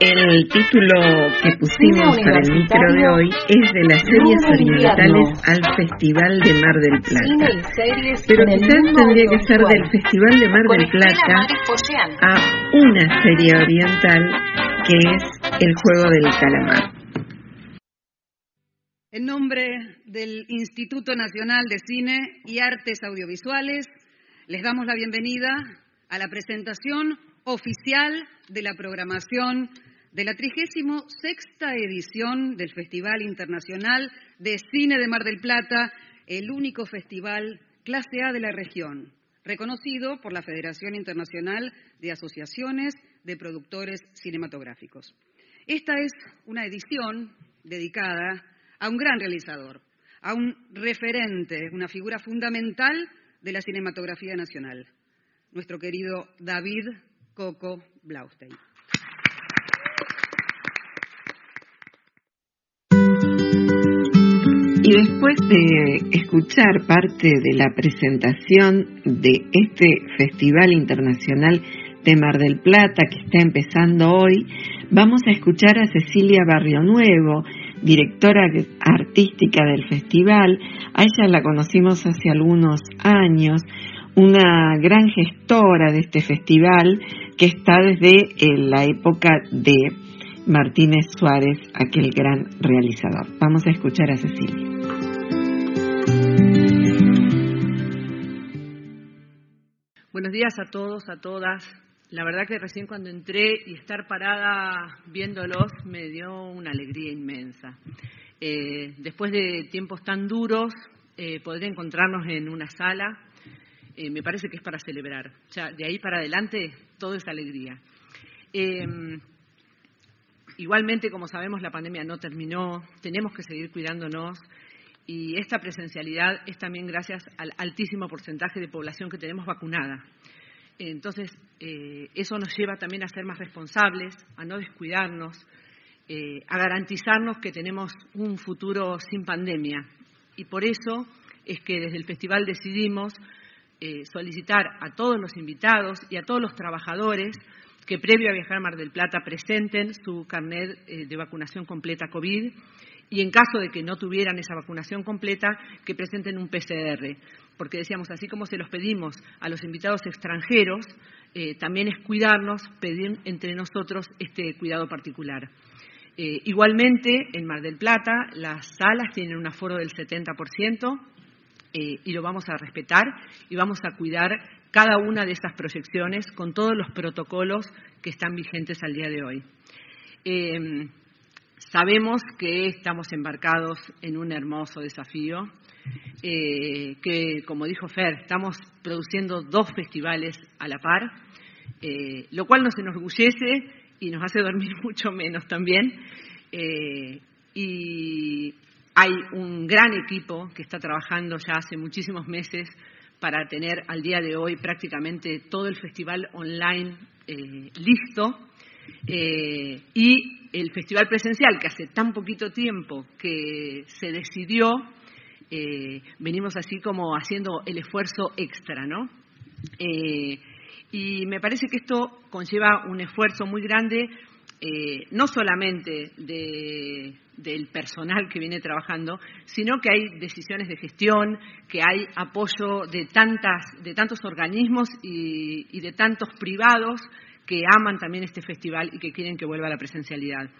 El título que pusimos para el micro de hoy es de las series orientales al Festival de Mar del Plata. Pero quizás tendría que ser del Festival de Mar del Plata a una serie oriental que es El Juego del Calamar. En nombre del Instituto Nacional de Cine y Artes Audiovisuales, les damos la bienvenida a la presentación oficial de la programación de la 36 edición del Festival Internacional de Cine de Mar del Plata, el único festival clase A de la región, reconocido por la Federación Internacional de Asociaciones de Productores Cinematográficos. Esta es una edición dedicada a un gran realizador, a un referente, una figura fundamental de la cinematografía nacional, nuestro querido David Coco Blaustein. Y después de escuchar parte de la presentación de este Festival Internacional de Mar del Plata que está empezando hoy, vamos a escuchar a Cecilia Barrio Nuevo, directora artística del festival. A ella la conocimos hace algunos años, una gran gestora de este festival que está desde eh, la época de Martínez Suárez, aquel gran realizador. Vamos a escuchar a Cecilia. Buenos días a todos, a todas. La verdad que recién cuando entré y estar parada viéndolos me dio una alegría inmensa. Eh, después de tiempos tan duros, eh, poder encontrarnos en una sala, eh, me parece que es para celebrar. O sea, de ahí para adelante, todo es alegría. Igualmente, como sabemos, la pandemia no terminó, tenemos que seguir cuidándonos y esta presencialidad es también gracias al altísimo porcentaje de población que tenemos vacunada. Entonces, eh, eso nos lleva también a ser más responsables, a no descuidarnos, eh, a garantizarnos que tenemos un futuro sin pandemia. Y por eso es que desde el festival decidimos eh, solicitar a todos los invitados y a todos los trabajadores que previo a viajar a Mar del Plata presenten su carnet de vacunación completa COVID y en caso de que no tuvieran esa vacunación completa, que presenten un PCR porque decíamos, así como se los pedimos a los invitados extranjeros, eh, también es cuidarnos, pedir entre nosotros este cuidado particular. Eh, igualmente, en Mar del Plata, las salas tienen un aforo del 70% eh, y lo vamos a respetar y vamos a cuidar cada una de estas proyecciones con todos los protocolos que están vigentes al día de hoy. sabemos que estamos embarcados en un hermoso desafío eh, que, como dijo Fer, estamos produciendo dos festivales a la par, eh, lo cual nos enorgullece y nos hace dormir mucho menos también. Eh, y hay un gran equipo que está trabajando ya hace muchísimos meses para tener al día de hoy prácticamente todo el festival online listo. y el festival presencial, que hace tan poquito tiempo que se decidió, eh, venimos así como haciendo el esfuerzo extra, ¿no? Eh, y me parece que esto conlleva un esfuerzo muy grande, eh, no solamente del personal que viene trabajando, sino que hay decisiones de gestión, que hay apoyo de, tantas, de tantos organismos y de tantos privados que aman también este festival y que quieren que vuelva a la presencialidad.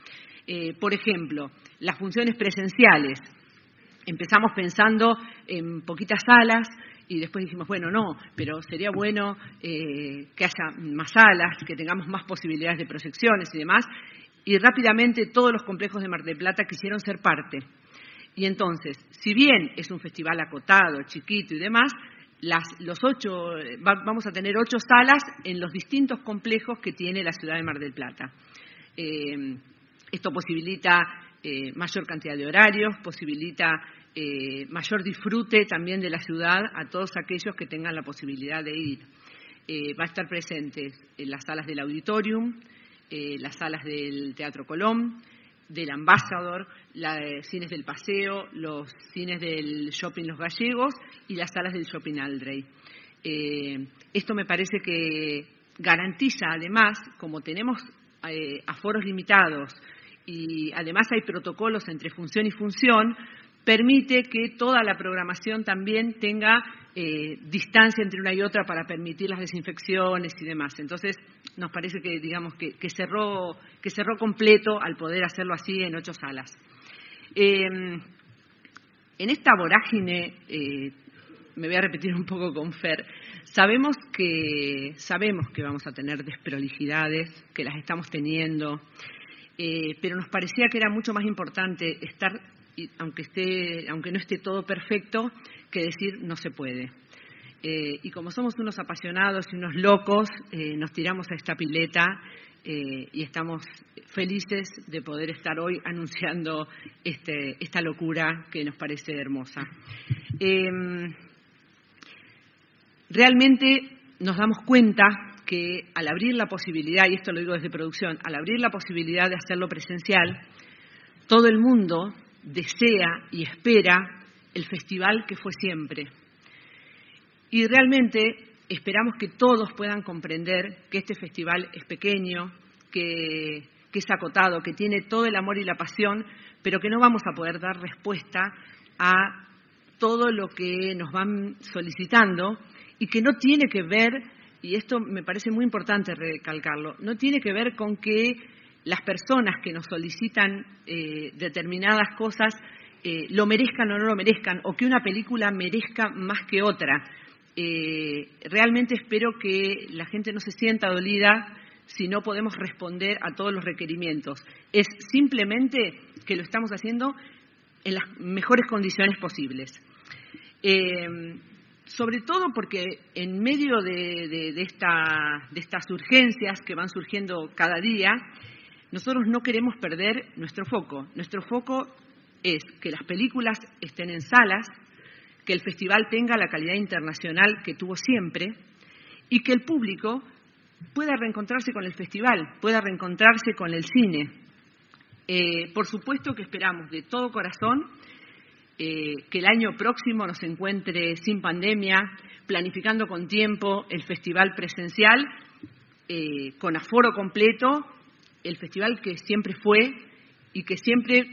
por ejemplo, las funciones presenciales empezamos pensando en poquitas salas y después dijimos, bueno, no, pero sería bueno eh, que haya más salas, que tengamos más posibilidades de proyecciones y demás. Y rápidamente todos los complejos de Mar del Plata quisieron ser parte. Y entonces, si bien es un festival acotado, chiquito y demás, los ocho, vamos a tener ocho salas en los distintos complejos que tiene la ciudad de Mar del Plata. Eh, esto posibilita eh, mayor cantidad de horarios, posibilita eh, mayor disfrute también de la ciudad a todos aquellos que tengan la posibilidad de ir. Eh, va a estar presente en las salas del auditorium, las salas del Teatro Colón, del Ambassador, los cines del Paseo, los cines del Shopping Los Gallegos y las salas del Shopping Aldrey. esto me parece que garantiza además, como tenemos eh, aforos limitados y además hay protocolos entre función y función, permite que toda la programación también tenga eh, distancia entre una y otra para permitir las desinfecciones y demás. Entonces, nos parece que, digamos, que, cerró, que cerró completo al poder hacerlo así en ocho salas. Em, en esta vorágine, eh, me voy a repetir un poco con Fer, sabemos que, sabemos que vamos a tener desprolijidades, que las estamos teniendo, eh, pero nos parecía que era mucho más importante estar, aunque, esté, aunque no esté todo perfecto, que decir no se puede. Eh, y como somos unos apasionados y unos locos, eh, nos tiramos a esta pileta y estamos felices de poder estar hoy anunciando este, esta locura que nos parece hermosa. Em, realmente nos damos cuenta que al abrir la posibilidad, y esto lo digo desde producción, al abrir la posibilidad de hacerlo presencial, todo el mundo desea y espera el festival que fue siempre. Y realmente esperamos que todos puedan comprender que este festival es pequeño, que, es acotado, que tiene todo el amor y la pasión, pero que no vamos a poder dar respuesta a todo lo que nos van solicitando y que no tiene que ver y esto me parece muy importante recalcarlo, no tiene que ver con que las personas que nos solicitan eh, determinadas cosas eh, lo merezcan o no lo merezcan, o que una película merezca más que otra. Eh, realmente espero que la gente no se sienta dolida si no podemos responder a todos los requerimientos. Es simplemente que lo estamos haciendo en las mejores condiciones posibles sobre todo porque en medio de, estas urgencias que van surgiendo cada día, nosotros no queremos perder nuestro foco. Nuestro foco es que las películas estén en salas, que el festival tenga la calidad internacional que tuvo siempre y que el público pueda reencontrarse con el festival, pueda reencontrarse con el cine. Eh, por supuesto que esperamos de todo corazón eh, que el año próximo nos encuentre sin pandemia, planificando con tiempo el festival presencial, eh, con aforo completo, el festival que siempre fue y que siempre,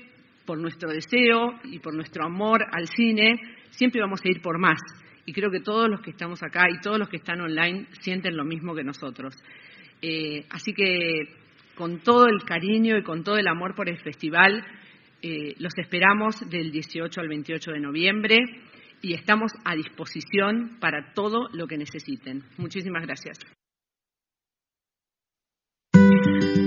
por nuestro deseo y por nuestro amor al cine, siempre vamos a ir por más. Y creo que todos los que estamos acá y todos los que están online sienten lo mismo que nosotros. Eh, así que con todo el cariño y con todo el amor por el festival, eh, los esperamos del 18 al 28 de noviembre y estamos a disposición para todo lo que necesiten. Muchísimas gracias.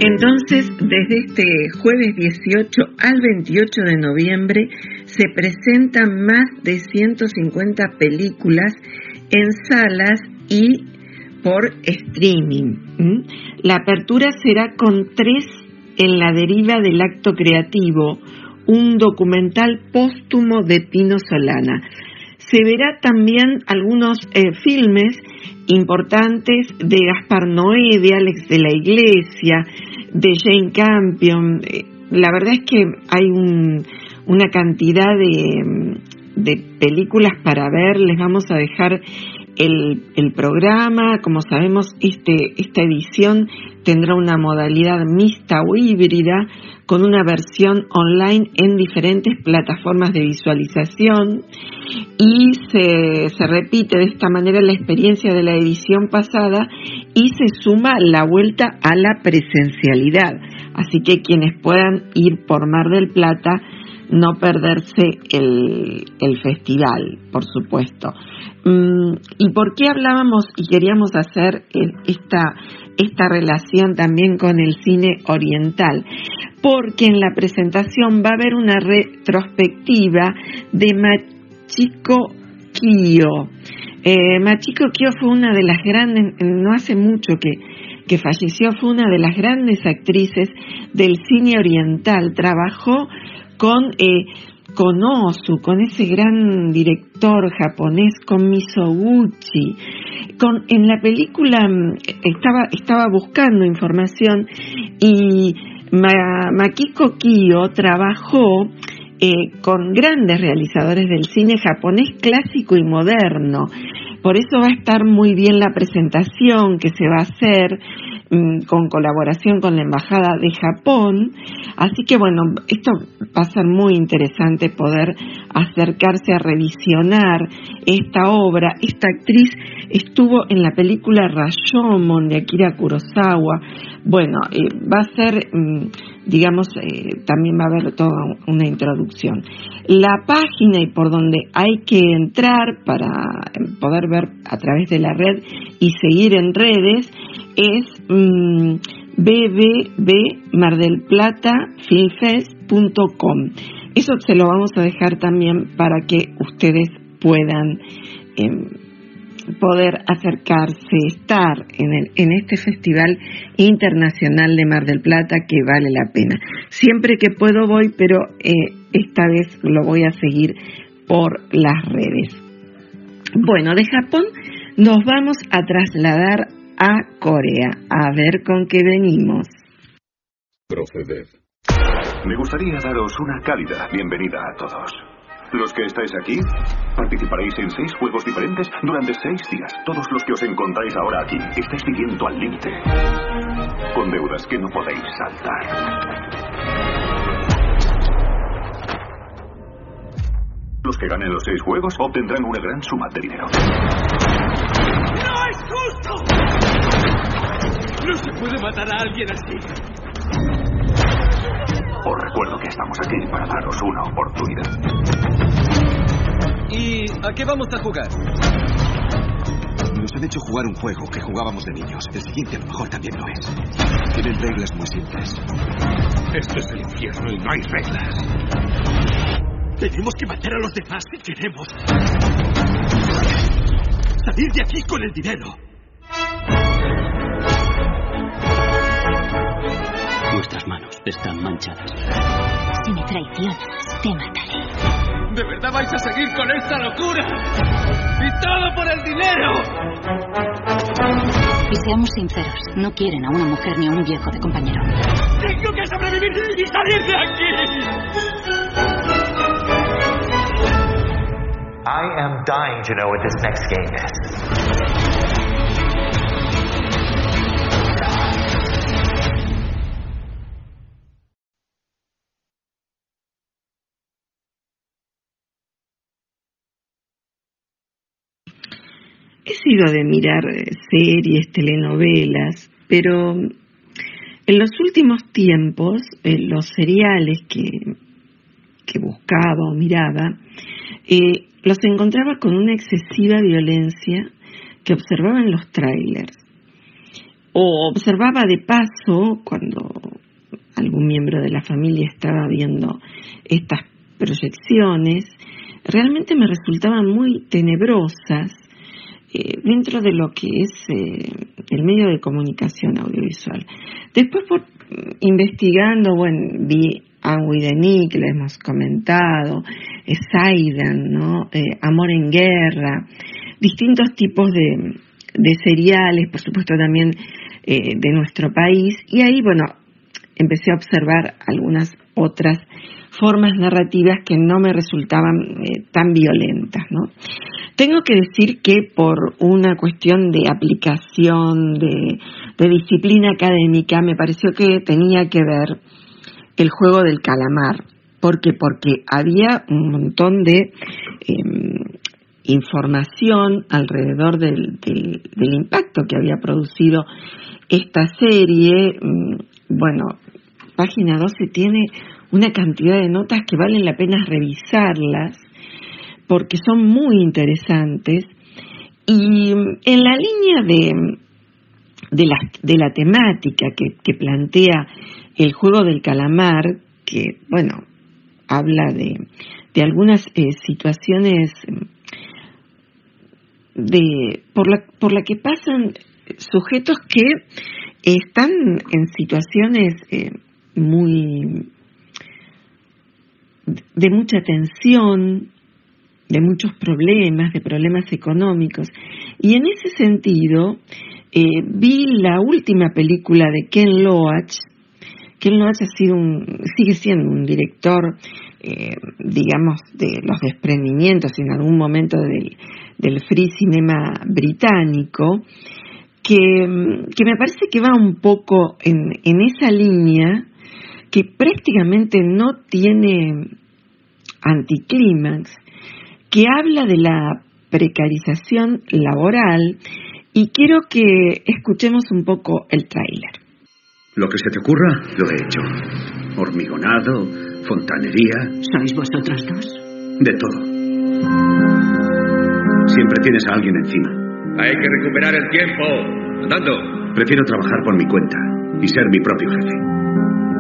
Entonces, desde este jueves 18 al 28 de noviembre se presentan más de 150 películas en salas y por streaming. La apertura será con tres en la deriva del acto creativo, un documental póstumo de Pino Solana. Se verá también algunos eh, filmes importantes de Gaspar Noé, de Alex de la Iglesia, de Jane Campion. Eh, la verdad es que hay una cantidad de, de, películas para ver. Les vamos a dejar el, el programa. Como sabemos, este, esta edición tendrá una modalidad mixta o híbrida con una versión online en diferentes plataformas de visualización y se, se, repite de esta manera la experiencia de la edición pasada y se suma la vuelta a la presencialidad. Así que quienes puedan ir por Mar del Plata, no perderse el, el festival, por supuesto. Mm, ¿Y por qué hablábamos y queríamos hacer esta, esta relación también con el cine oriental? porque en la presentación va a haber una retrospectiva de Machiko Kyo. Eh, Machiko Kyo fue una de las grandes, no hace mucho que, que falleció, fue una de las grandes actrices del cine oriental. Trabajó con, eh, con ese gran director japonés, con Misoguchi. En la película mm, estaba, estaba buscando información y Makiko Kiyo trabajó eh, con grandes realizadores del cine japonés clásico y moderno. Por eso va a estar muy bien la presentación que se va a hacer. Mm, con colaboración con la Embajada de Japón. Así que bueno, esto va a ser muy interesante poder acercarse a revisionar esta obra. Esta actriz estuvo en la película Rashomon de Akira Kurosawa. Bueno, eh, va a ser, mm, digamos, eh, también va a haber toda una introducción. La página y por donde hay que entrar para poder ver a través de la red y seguir en redes es mm, bbbmardelplatafilfest.com. Eso se lo vamos a dejar también para que ustedes puedan em, poder acercarse, estar en, el, en este Festival Internacional de Mar del Plata que vale la pena. Siempre que puedo voy, pero eh, esta vez lo voy a seguir por las redes. Bueno, de Japón nos vamos a trasladar a Corea, a ver con qué venimos. Proceded. Me gustaría daros una cálida bienvenida a todos. Los que estáis aquí participaréis en seis juegos diferentes durante seis días. Todos los que os encontráis ahora aquí estáis viviendo al límite, con deudas que no podéis saltar. Los que ganen los seis juegos obtendrán una gran suma de dinero. ¡No es justo! No se puede matar a alguien así. Os recuerdo que estamos aquí para daros una oportunidad. ¿Y a qué vamos a jugar? Nos han hecho jugar un juego que jugábamos de niños. El siguiente a lo mejor también lo es. Tienen reglas muy simples. Esto es el infierno y no hay reglas. Tenemos que matar a los demás si queremos. Salir de aquí con el dinero. Nuestras manos están manchadas. Si me traicionas, te mataré. ¿De verdad vais a seguir con esta locura? ¡Y todo por el dinero! Y seamos sinceros, no quieren a una mujer ni a un viejo de compañero. ¡Tengo que sobrevivir y salir de aquí! I am dying to know what this next game is. He sido de mirar eh, series, telenovelas, pero en los últimos tiempos eh, los seriales que, buscaba o miraba eh, los encontraba con una excesiva violencia que observaba en los trailers. O observaba de paso cuando algún miembro de la familia estaba viendo estas proyecciones, realmente me resultaban muy tenebrosas eh, dentro de lo que es eh, el medio de comunicación audiovisual. Después, por, investigando, bueno, vi Anne de que le hemos comentado, eh, Saidan, ¿no? Eh, Amor en Guerra, distintos tipos de, de seriales, por supuesto también eh, de nuestro país, y ahí, bueno, empecé a observar algunas otras formas narrativas que no me resultaban eh, tan violentas, ¿no? Tengo que decir que por una cuestión de aplicación, de, disciplina académica, me pareció que tenía que ver el juego del calamar. ¿Por qué? Porque había un montón de eh, información alrededor del, del, del, impacto que había producido esta serie. Bueno, página 12 tiene una cantidad de notas que valen la pena revisarlas porque son muy interesantes. Y en la línea de, de, la, de la temática que, plantea el juego del calamar, que, bueno, habla de, de algunas eh, situaciones de, por, la, por la que pasan sujetos que están en situaciones eh, muy de mucha tensión, de muchos problemas, de problemas económicos. Y en ese sentido, eh, vi la última película de Ken Loach. Ken Loach ha sido un, sigue siendo un director, eh, digamos, de los desprendimientos en algún momento del, del free cinema británico, que, que me parece que va un poco en, en esa línea que prácticamente no tiene anticlímax, que habla de la precarización laboral y quiero que escuchemos un poco el tráiler. Lo que se te ocurra, lo he hecho. Hormigonado, fontanería. ¿Sois vosotros dos? De todo. Siempre tienes a alguien encima. Hay que recuperar el tiempo. Andando. Prefiero trabajar por mi cuenta y ser mi propio jefe.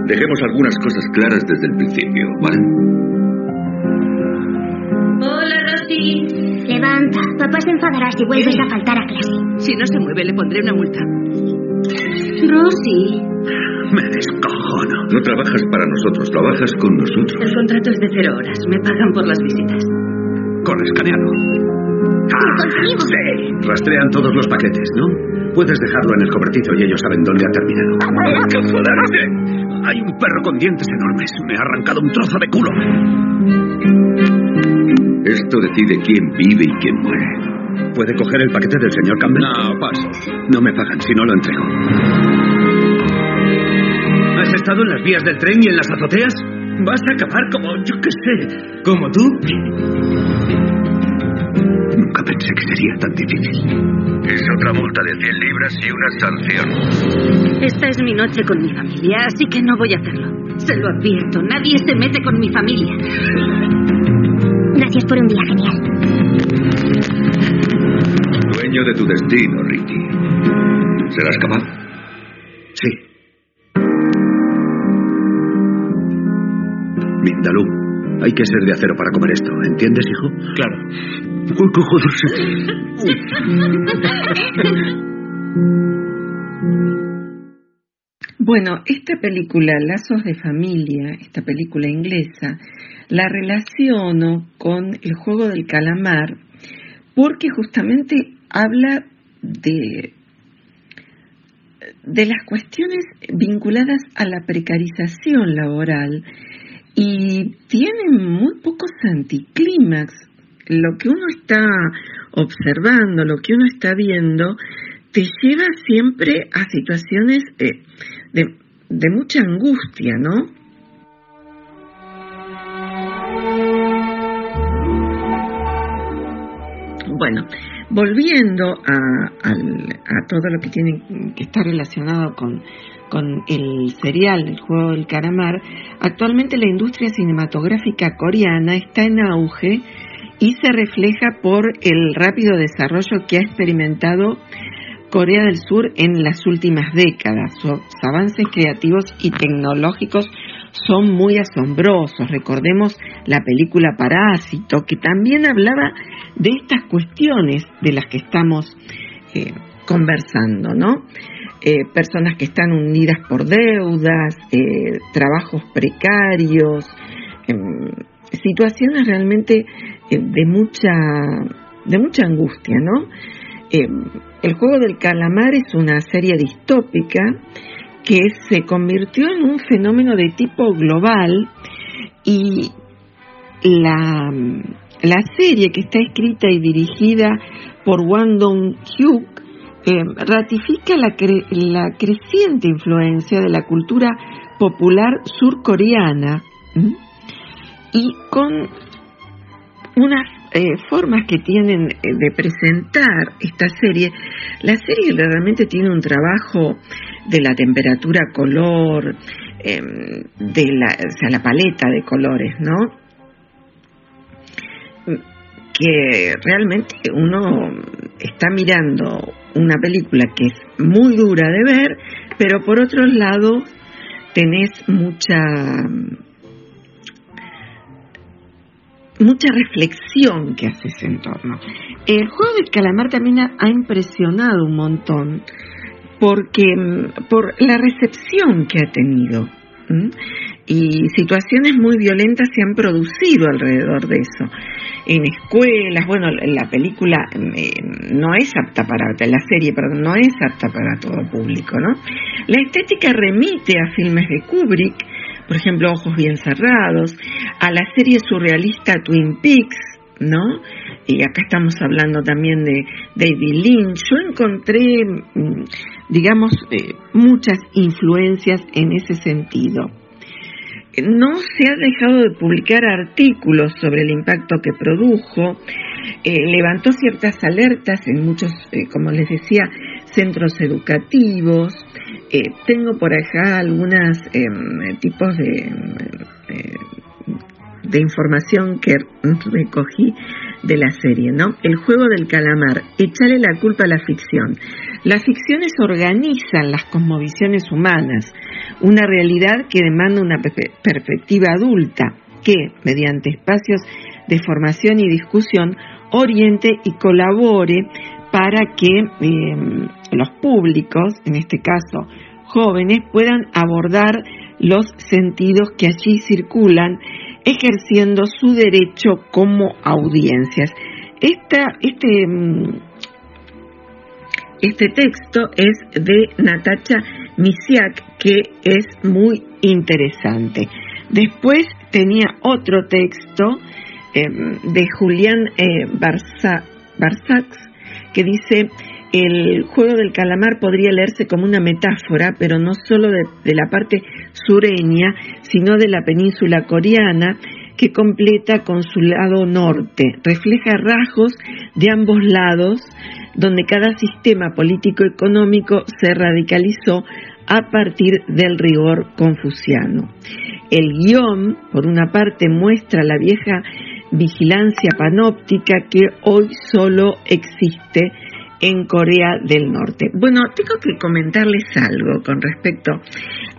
Dejemos algunas cosas claras desde el principio, ¿vale? Levanta. Papá se enfadará si vuelves a faltar a clase. Si no se mueve, le pondré una multa. Rosy. Me descojono. No trabajas para nosotros, trabajas con nosotros. El contrato es de cero horas. Me pagan por las visitas. Con escaneado. ¡Ah! Sí. Rastrean todos los paquetes, ¿no? Puedes dejarlo en el cobertizo y ellos saben dónde ha terminado. ¡Hay que joderse! Hay un perro con dientes enormes. Me ha arrancado un trozo de culo. Esto decide quién vive y quién muere. ¿Puede coger el paquete del señor Campbell? No, paso. No me pagan si no lo entrego. ¿Has estado en las vías del tren y en las azoteas? Vas a acabar como, yo qué sé, como tú. Nunca pensé que sería tan difícil. Es otra multa de 100 libras y una sanción. Esta es mi noche con mi familia, así que no voy a hacerlo. Se lo advierto, nadie se mete con mi familia. Gracias por un día genial. Dueño de tu destino, Ricky. ¿Serás capaz? Sí. Mindalú, hay que ser de acero para comer esto, ¿entiendes, hijo? Claro. Uy, qué Bueno, esta película, Lazos de Familia, esta película inglesa, la relaciono con el juego del calamar porque justamente habla de, de las cuestiones vinculadas a la precarización laboral y tiene muy pocos anticlímax. Lo que uno está observando, lo que uno está viendo, te lleva siempre a situaciones eh, de, de mucha angustia, ¿no? Bueno, volviendo a, al- a todo lo que tiene que está relacionado con, con el serial El juego del calamar, actualmente la industria cinematográfica coreana está en auge y se refleja por el rápido desarrollo que ha experimentado Corea del Sur en las últimas décadas. Sus avances creativos y tecnológicos son muy asombrosos. Recordemos la película Parásito, que también hablaba de estas cuestiones de las que estamos eh, conversando, ¿no? Eh, personas que están unidas por deudas, eh, trabajos precarios, em, situaciones realmente eh, de mucha de mucha angustia, ¿no? Eh, el juego del calamar es una serie distópica que se convirtió en un fenómeno de tipo global y la, la serie que está escrita y dirigida por Wang Dong-hyuk eh, ratifica la, cre- la creciente influencia de la cultura popular surcoreana y con unas eh, formas que tienen eh, de presentar esta serie, la serie realmente tiene un trabajo de la temperatura color, eh, de la, o sea, la paleta de colores, ¿no? Que realmente uno está mirando una película que es muy dura de ver, pero por otro lado tenés mucha mucha reflexión que hace ese entorno. El juego del calamar también ha, impresionado un montón porque mm, por la recepción que ha tenido y situaciones muy violentas se han producido alrededor de eso. En escuelas bueno la película eh, no es apta para la serie perdón no es apta para todo público no la estética remite a filmes de Kubrick por ejemplo Ojos bien cerrados a la serie surrealista Twin Peaks no y acá estamos hablando también de David Lynch, yo encontré, mm, digamos, eh, muchas influencias en ese sentido. No se ha dejado de publicar artículos sobre el impacto que produjo, eh, levantó ciertas alertas en muchos, eh, como les decía, centros educativos. tengo por acá algunos em, tipos de, de información que recogí de la serie, ¿no? El juego del calamar, echarle la culpa a la ficción. Las ficciones organizan las cosmovisiones humanas, una realidad que demanda una perspectiva adulta que, mediante espacios de formación y discusión, oriente y colabore para que em, los públicos, en este caso jóvenes, puedan abordar los sentidos que allí circulan ejerciendo su derecho como audiencias. este, mm, este texto es de Natacha Misiak, que es muy interesante. Después tenía otro texto em, de Julián eh, que dice el juego del calamar podría leerse como una metáfora, pero no solo de, la parte sureña, sino de la península coreana, que completa con su lado norte. Refleja rasgos de ambos lados, donde cada sistema político-económico se radicalizó a partir del rigor confuciano. El guion, por una parte, muestra la vieja vigilancia panóptica que hoy solo existe en Corea del Norte. Bueno, tengo que comentarles algo con respecto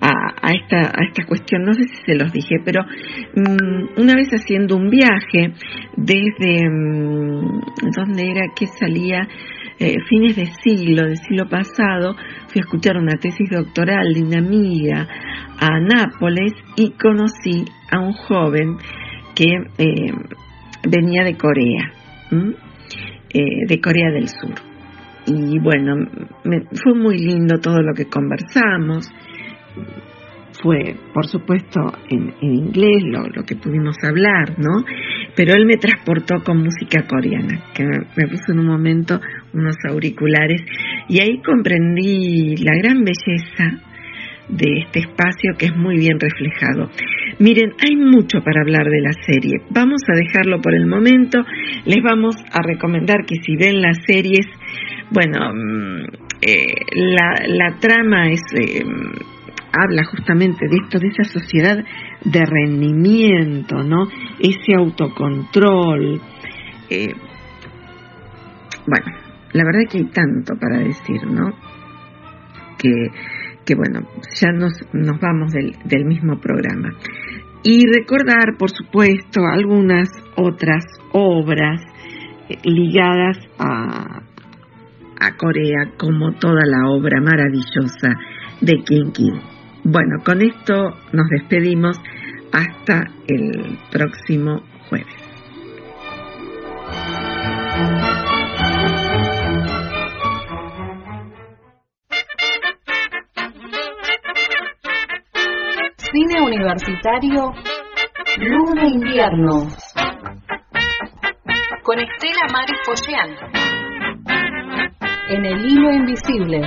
a, esta, a esta cuestión, no sé si se los dije, pero mm, una vez haciendo un viaje desde, mm, ¿dónde era que salía? Eh, fines de siglo, del siglo pasado, fui a escuchar una tesis doctoral de una amiga a Nápoles y conocí a un joven que eh, venía de Corea, eh, de Corea del Sur y bueno, fue muy lindo todo lo que conversamos. Fue, por supuesto, en, inglés lo, que pudimos hablar, ¿no? Pero él me transportó con música coreana, que me, puso en un momento unos auriculares y ahí comprendí la gran belleza de este espacio que es muy bien reflejado. Miren, hay mucho para hablar de la serie. Vamos a dejarlo por el momento. Les vamos a recomendar que si ven las series bueno, mm, eh, la, trama es eh, habla justamente de esto, de esa sociedad de rendimiento, ¿no? Ese autocontrol. Eh, bueno, la verdad que hay tanto para decir, ¿no? Que, que bueno, ya nos, nos vamos del, del mismo programa. Y recordar, por supuesto, algunas otras obras ligadas a, a Corea como toda la obra maravillosa de Kim Kim. Bueno, con esto nos despedimos hasta el próximo jueves. Universitario Luna Invierno con Estela Maris Poyean en el hilo invisible.